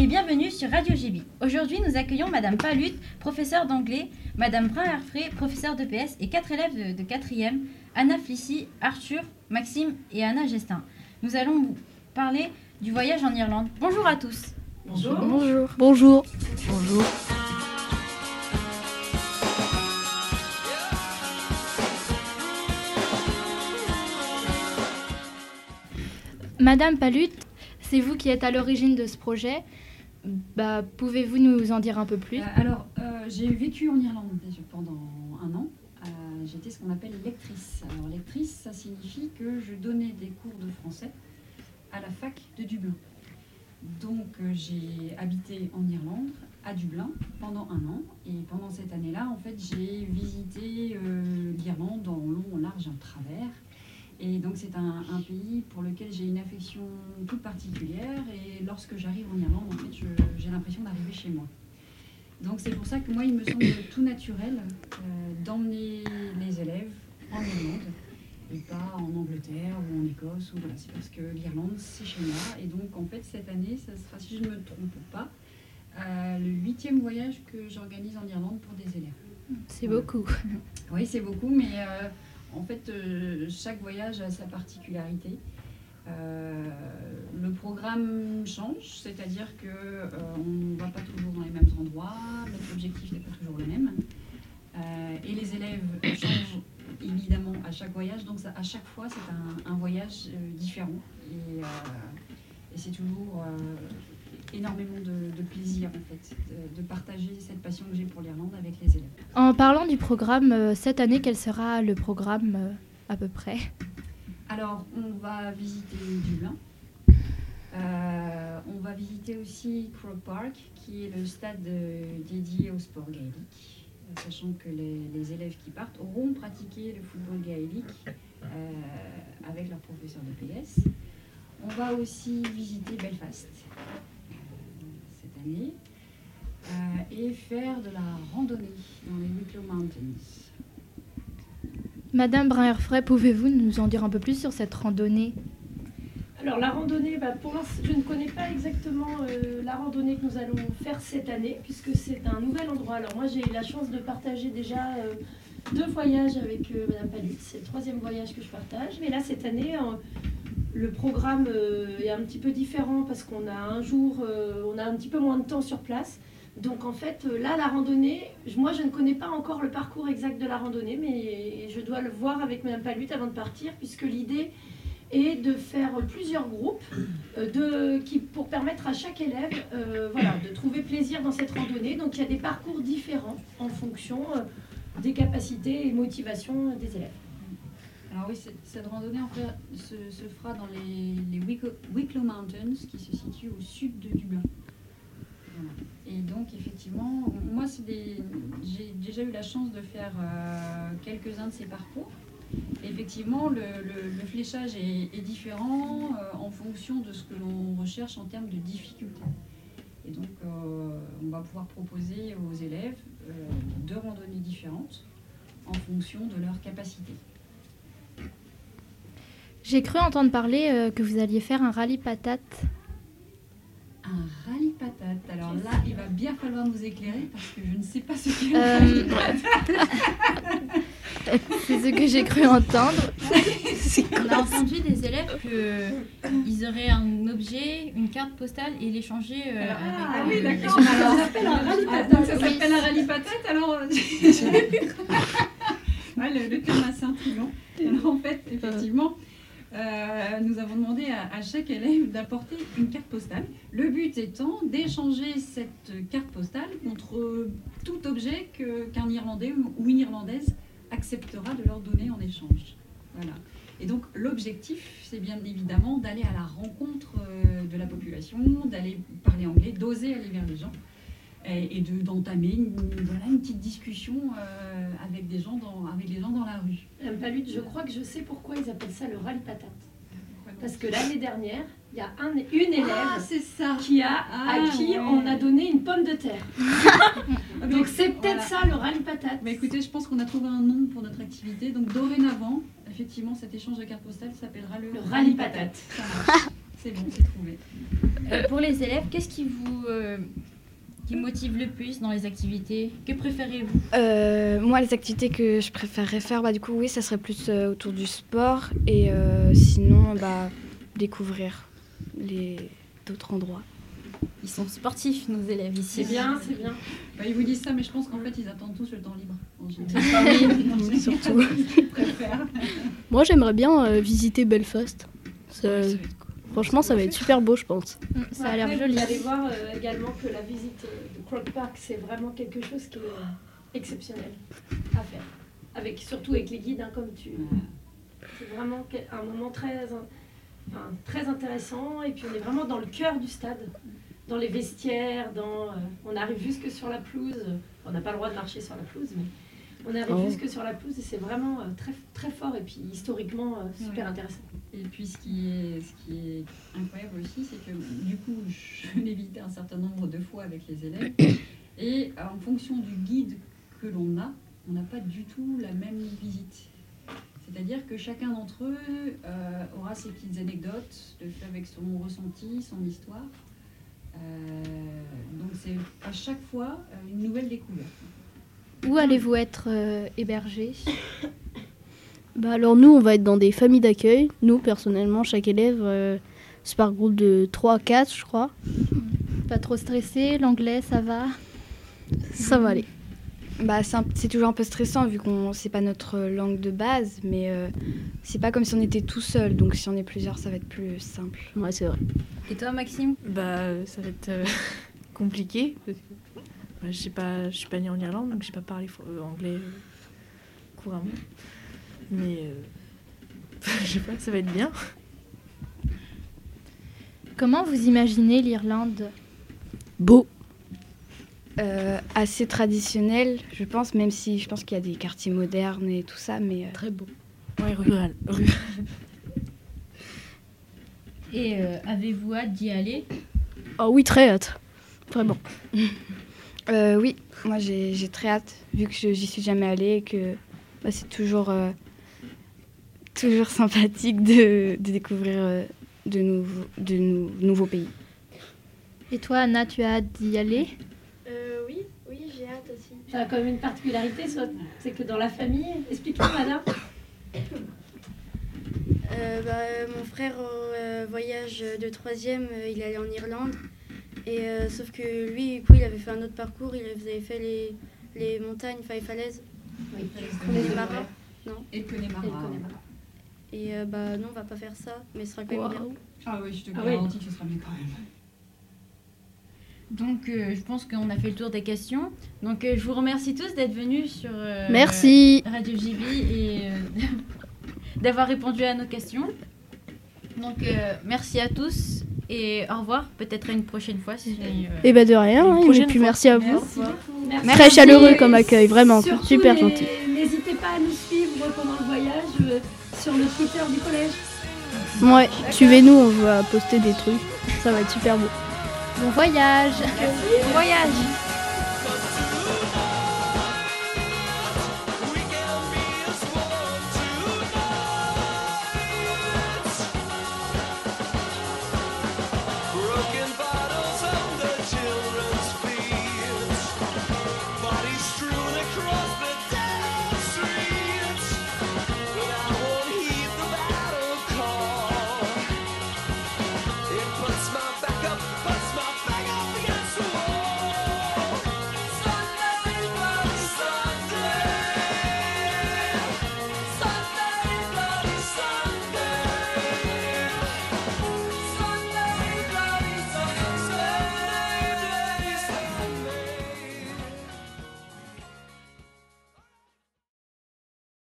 et bienvenue sur Radio GB. Aujourd'hui, nous accueillons Madame Palut, professeure d'anglais, Madame Brun-Herfré, professeure de PS et quatre élèves de, 4e, Anna Flissy, Arthur, Maxime et Anna Gestin. Nous allons vous parler du voyage en Irlande. Bonjour à tous. Bonjour. Bonjour. Bonjour. Bonjour. Madame Palut, c'est vous qui êtes à l'origine de ce projet. Bah, Pouvez-vous nous en dire un peu plus? Euh, Alors, euh, j'ai vécu en Irlande pendant un an. Euh, j'étais ce qu'on appelle lectrice. Alors, lectrice, ça signifie que je donnais des cours de français à la fac de Dublin. Donc, j'ai habité en Irlande, à Dublin, pendant un an. Et pendant cette année-là, en fait, j'ai visité l'Irlande en long, en large, en travers. Et donc c'est un, pays pour lequel j'ai une affection toute particulière. Et lorsque j'arrive en Irlande, en fait, j'ai l'impression d'arriver chez moi. Donc c'est pour ça que moi, il me semble tout naturel euh, d'emmener les élèves en Irlande et pas en Angleterre ou en Écosse. Ou voilà. C'est parce que l'Irlande, c'est chez moi. Et donc en fait, cette année, ça sera, si je ne me trompe pas, euh, le huitième voyage que j'organise en Irlande pour des élèves. C'est beaucoup. Oui, c'est beaucoup, mais... Euh, en fait, euh, chaque voyage a sa particularité. Euh, le programme change, c'est-à-dire qu'on euh, ne va pas toujours dans les mêmes endroits, notre objectif n'est pas toujours le même. et les élèves changent évidemment à chaque voyage, donc à chaque fois c'est un, voyage différent. Et c'est toujours énormément de, plaisir en fait, de, partager cette passion que j'ai pour l'Irlande avec les élèves. En parlant du programme, euh, cette année, quel sera le programme euh, à peu près? Alors, on va visiter Dublin. Euh, on va visiter aussi Croke Park, qui est le stade dédié au sport gaélique, sachant que les, élèves qui partent auront pratiqué le football gaélique avec leur professeur de PS. On va aussi visiter Belfast, euh, et faire de la randonnée dans les Wicklow Mountains. Madame Brun-Herfray, pouvez-vous nous en dire un peu plus sur cette randonnée? Alors la randonnée, bah, pour l'instant, je ne connais pas exactement euh, la randonnée que nous allons faire cette année, puisque c'est un nouvel endroit. Alors moi j'ai eu la chance de partager déjà euh, deux voyages avec Madame Palut. C'est le troisième voyage que je partage. Mais là cette année, le programme euh, est un petit peu différent parce qu'on a un jour, euh, on a un petit peu moins de temps sur place. Donc en fait, euh, là, la randonnée, moi je ne connais pas encore le parcours exact de la randonnée, mais je dois le voir avec Mme Palut avant de partir, puisque l'idée est de faire plusieurs groupes pour permettre à chaque élève de trouver plaisir dans cette randonnée. Donc il y a des parcours différents en fonction des capacités et motivations des élèves. Alors oui, cette randonnée en fait, se, fera dans les, Wicklow, Mountains qui se situent au sud de Dublin. Et donc effectivement, moi j'ai déjà eu la chance de faire euh, quelques-uns de ces parcours. effectivement, le, fléchage est, différent euh, en fonction de ce que l'on recherche en termes de difficulté. Et donc euh, on va pouvoir proposer aux élèves deux randonnées différentes en fonction de leurs capacités. J'ai cru entendre parler euh, que vous alliez faire un rallye patate. Un rallye patate. Alors là, il va bien falloir nous éclairer parce que je ne sais pas ce qu'est un euh, rallye patate. C'est ce que j'ai cru entendre. On a entendu des élèves qu'ils auraient un objet, une carte postale et l'échanger euh, ah, avec. Ah oui, d'accord. ça s'appelle un rallye patate. Ça s'appelle un rallye patate. Alors, le, le terme assez intriguant. Alors en fait, effectivement. Euh, nous avons demandé à, chaque élève d'apporter une carte postale. Le but étant d'échanger cette carte postale contre tout objet qu'un Irlandais ou une Irlandaise acceptera de leur donner en échange. Voilà. Et donc l'objectif, c'est bien évidemment d'aller à la rencontre euh, de la population, d'aller parler anglais, d'oser aller vers les gens et, d'entamer une, voilà, une petite discussion euh, avec, des gens dans, avec les gens dans la rue. Madame Palut, je crois que je sais pourquoi ils appellent ça le rallye patate. Parce que l'année dernière, il y a un, une élève ah, ça. qui a, à ah, qui on a donné une pomme de terre. donc c'est peut-être ça le rallye patate. Mais écoutez, je pense qu'on a trouvé un nom pour notre activité. Donc dorénavant, effectivement, cet échange de cartes postales s'appellera le, rallye patate. C'est bon, c'est trouvé. Euh, pour les élèves, qu'est-ce qui vous euh, qui motive le plus dans les activités Que préférez-vous? Euh, moi, les activités que je préférerais faire, bah, du coup, oui, ça serait plus euh, autour du sport. Et euh, sinon, bah, découvrir les d'autres endroits. Ils sont sportifs, nos élèves ici. C'est bien, c'est bien. Bah, ils vous disent ça, mais je pense qu'en fait, ils attendent tous le temps libre. En général. Surtout. Moi, j'aimerais bien euh, visiter Belfast. Ça- Ouais, franchement, ça va être super beau, je pense. Mm, Ça a l'air joli. Vous allez voir euh, également que la visite de Croc Park, c'est vraiment quelque chose qui est exceptionnel à faire. Avec, surtout avec les guides, hein, comme tu. C'est vraiment un moment très, enfin, très intéressant. Et puis on est vraiment dans le cœur du stade, dans les vestiaires, dans, euh, on arrive jusque sur la pelouse. On n'a pas le droit de marcher sur la pelouse, mais on arrive Oh. jusque sur la pelouse et c'est vraiment euh, très, très fort et puis historiquement euh, super Ouais. intéressant. Et puis ce qui est, ce qui est incroyable aussi, c'est que du coup, je l'ai visité un certain nombre de fois avec les élèves. Et en fonction du guide que l'on a, on n'a pas du tout la même visite. C'est-à-dire que chacun d'entre eux euh, aura ses petites anecdotes, le fait avec son ressenti, son histoire. Euh, donc c'est à chaque fois une nouvelle découverte. Où allez-vous être euh, hébergés Bah alors nous, on va être dans des familles d'accueil. Nous, personnellement, chaque élève, euh, c'est par groupe de 3 à 4, je crois. Pas trop stressé L'anglais, ça va? Ça va aller. Bah, c'est toujours un peu stressant vu qu'on c'est pas notre langue de base, mais euh, c'est pas comme si on était tout seul. Donc si on est plusieurs, ça va être plus simple. Ouais, c'est vrai. Et toi, Maxime? Bah, euh, ça va être euh, compliqué. Je je suis pas née en Irlande, donc je sais pas parler fo- euh, anglais euh, couramment. Mais euh, je sais pas, ça va être bien. Comment vous imaginez l'Irlande? Beau. Euh, assez traditionnel, je pense, même si je pense qu'il y a des quartiers modernes et tout ça, mais euh, Très beau. Ouais, rural. rural. Et euh, avez-vous hâte d'y aller? Ah oui, très hâte. Vraiment. euh, oui, moi j'ai très hâte, vu que je- j'y suis jamais allée et que bah, c'est toujours, euh, toujours sympathique de, de découvrir euh, de, nouveaux, de nou- nouveaux pays. Et toi, Anna, tu as hâte d'y aller? Euh, oui, oui, j'ai hâte aussi. Ça a quand même une particularité, soit- c'est que dans la famille, explique-nous, madame. Euh, bah, mon frère, au euh, voyage de troisième, euh, il est allé en Irlande. Et euh, sauf que lui, du coup, il avait fait un autre parcours. Il avait fait les, les montagnes, enfin les falaises, Oui, les marais. Et que les. Connemara. Et euh, bah non, on va pas faire ça, mais ce sera quand même bien. Ah oui, je te Ah oui. garantis que ce sera mieux quand même. Donc, euh, je pense qu'on a fait le tour des questions. Donc, euh, je vous remercie tous d'être venus sur euh, Merci. Radio JB et euh, d'avoir répondu à nos questions. Donc, euh, merci à tous et au revoir. Peut-être à une prochaine fois. Si, euh, Et bah de rien. Hein, et puis fois. merci à vous. Merci beaucoup. Merci. Très chaleureux comme accueil, vraiment. Surtout, Super les- gentil. N'hésitez pas à nous suivre pendant le voyage euh, sur le Twitter du collège. Ouais, suivez-nous, on va poster des trucs. Ça va être super beau. Bon voyage Merci. Bon voyage